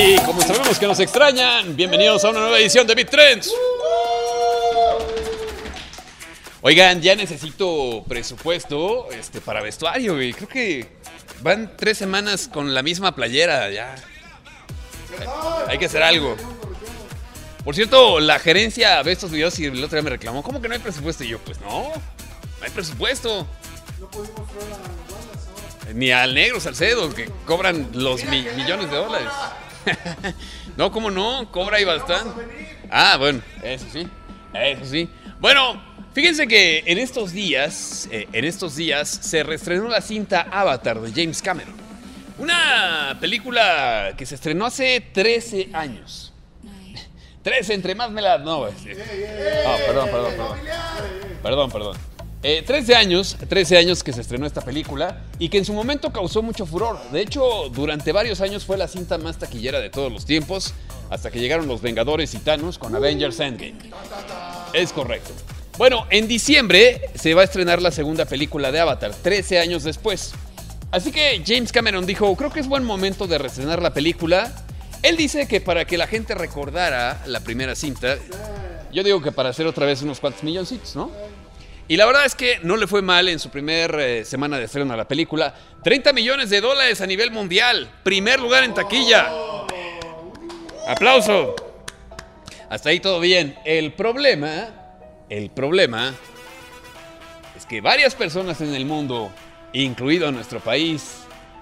Y como sabemos que nos extrañan, bienvenidos a una nueva edición de Beat Trends. Oigan, ya necesito presupuesto este, para vestuario, güey. Creo que van tres semanas con la misma playera, ya. Hay que hacer algo. Por cierto, la gerencia ve estos videos y el otro día me reclamó, ¿cómo que no hay presupuesto? Y yo, pues no, no hay presupuesto. Ni al negro Salcedo, que cobran los mi- millones de dólares. no, ¿cómo no? Cobra ahí bastante. Ah, bueno, eso sí, eso sí. Bueno, fíjense que en estos días, eh, en estos días se reestrenó la cinta Avatar de James Cameron. Una película que se estrenó hace 13 años. 13, entre más me la... No, perdón, perdón, perdón. Perdón, perdón. Eh, 13 años, 13 años que se estrenó esta película y que en su momento causó mucho furor. De hecho, durante varios años fue la cinta más taquillera de todos los tiempos, hasta que llegaron los Vengadores y Thanos con Avengers Endgame. Es correcto. Bueno, en diciembre se va a estrenar la segunda película de Avatar, 13 años después. Así que James Cameron dijo, creo que es buen momento de reestrenar la película. Él dice que para que la gente recordara la primera cinta, yo digo que para hacer otra vez unos cuantos milloncitos, ¿no? Y la verdad es que no le fue mal en su primer eh, semana de estreno a la película. 30 millones de dólares a nivel mundial. Primer lugar en taquilla. Aplauso. Hasta ahí todo bien. El problema, el problema es que varias personas en el mundo, incluido nuestro país,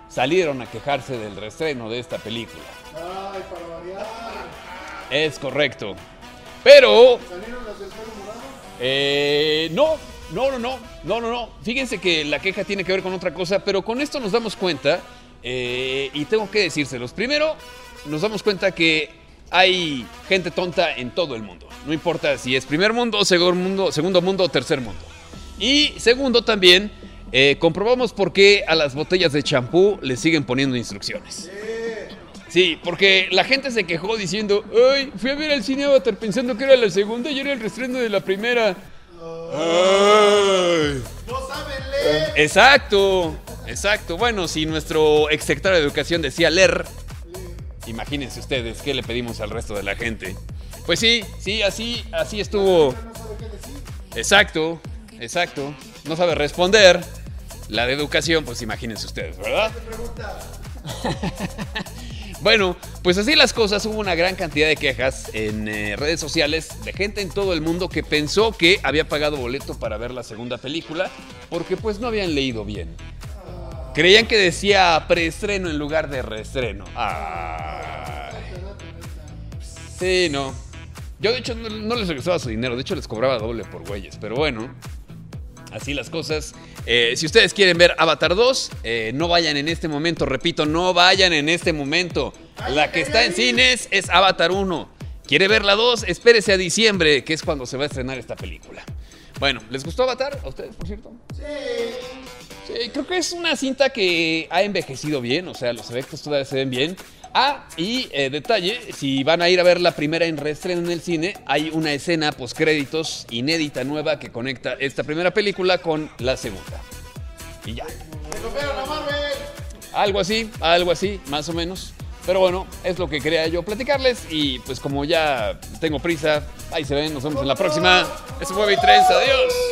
salieron a quejarse del reestreno de esta película. Ay, para variar. Es correcto. Pero ¿Salieron las del pelo morado? Eh, no, no, no, no, no, no, no. Fíjense que la queja tiene que ver con otra cosa, pero con esto nos damos cuenta, eh, y tengo que decírselos. Primero, nos damos cuenta que hay gente tonta en todo el mundo. No importa si es primer mundo, segundo mundo, segundo mundo o tercer mundo. Y segundo también, eh, comprobamos por qué a las botellas de champú le siguen poniendo instrucciones. Sí, porque la gente se quejó diciendo, ay, fui a ver al cine Avatar pensando que era la segunda y era el reestreno de la primera. Ay. Exacto, exacto. Bueno, si nuestro ex secretario de Educación decía leer, imagínense ustedes qué le pedimos al resto de la gente. Pues sí, sí, así, así estuvo. Exacto, exacto. No sabe responder. La de educación, pues imagínense ustedes, ¿verdad? Bueno, pues así las cosas, hubo una gran cantidad de quejas en eh, redes sociales de gente en todo el mundo que pensó que había pagado boleto para ver la segunda película porque pues no habían leído bien. Creían que decía preestreno en lugar de reestreno. Ay. Sí, no. Yo de hecho no, no les regresaba su dinero, de hecho les cobraba doble por güeyes, pero bueno. Así las cosas. Eh, si ustedes quieren ver Avatar 2, eh, no vayan en este momento, repito, no vayan en este momento. La que está en cines es Avatar 1. ¿Quiere ver la 2? Espérese a diciembre, que es cuando se va a estrenar esta película. Bueno, ¿les gustó Avatar a ustedes, por cierto? Sí, creo que es una cinta que ha envejecido bien, o sea, los efectos todavía se ven bien. Ah, y eh, detalle, si van a ir a ver la primera en reestreno en el cine, hay una escena postcréditos inédita nueva que conecta esta primera película con la segunda. Y ya. Algo así, algo así, más o menos. Pero bueno, es lo que quería yo platicarles y pues como ya tengo prisa, ahí se ven, nos vemos en la próxima. Este fue Beat Trends, adiós.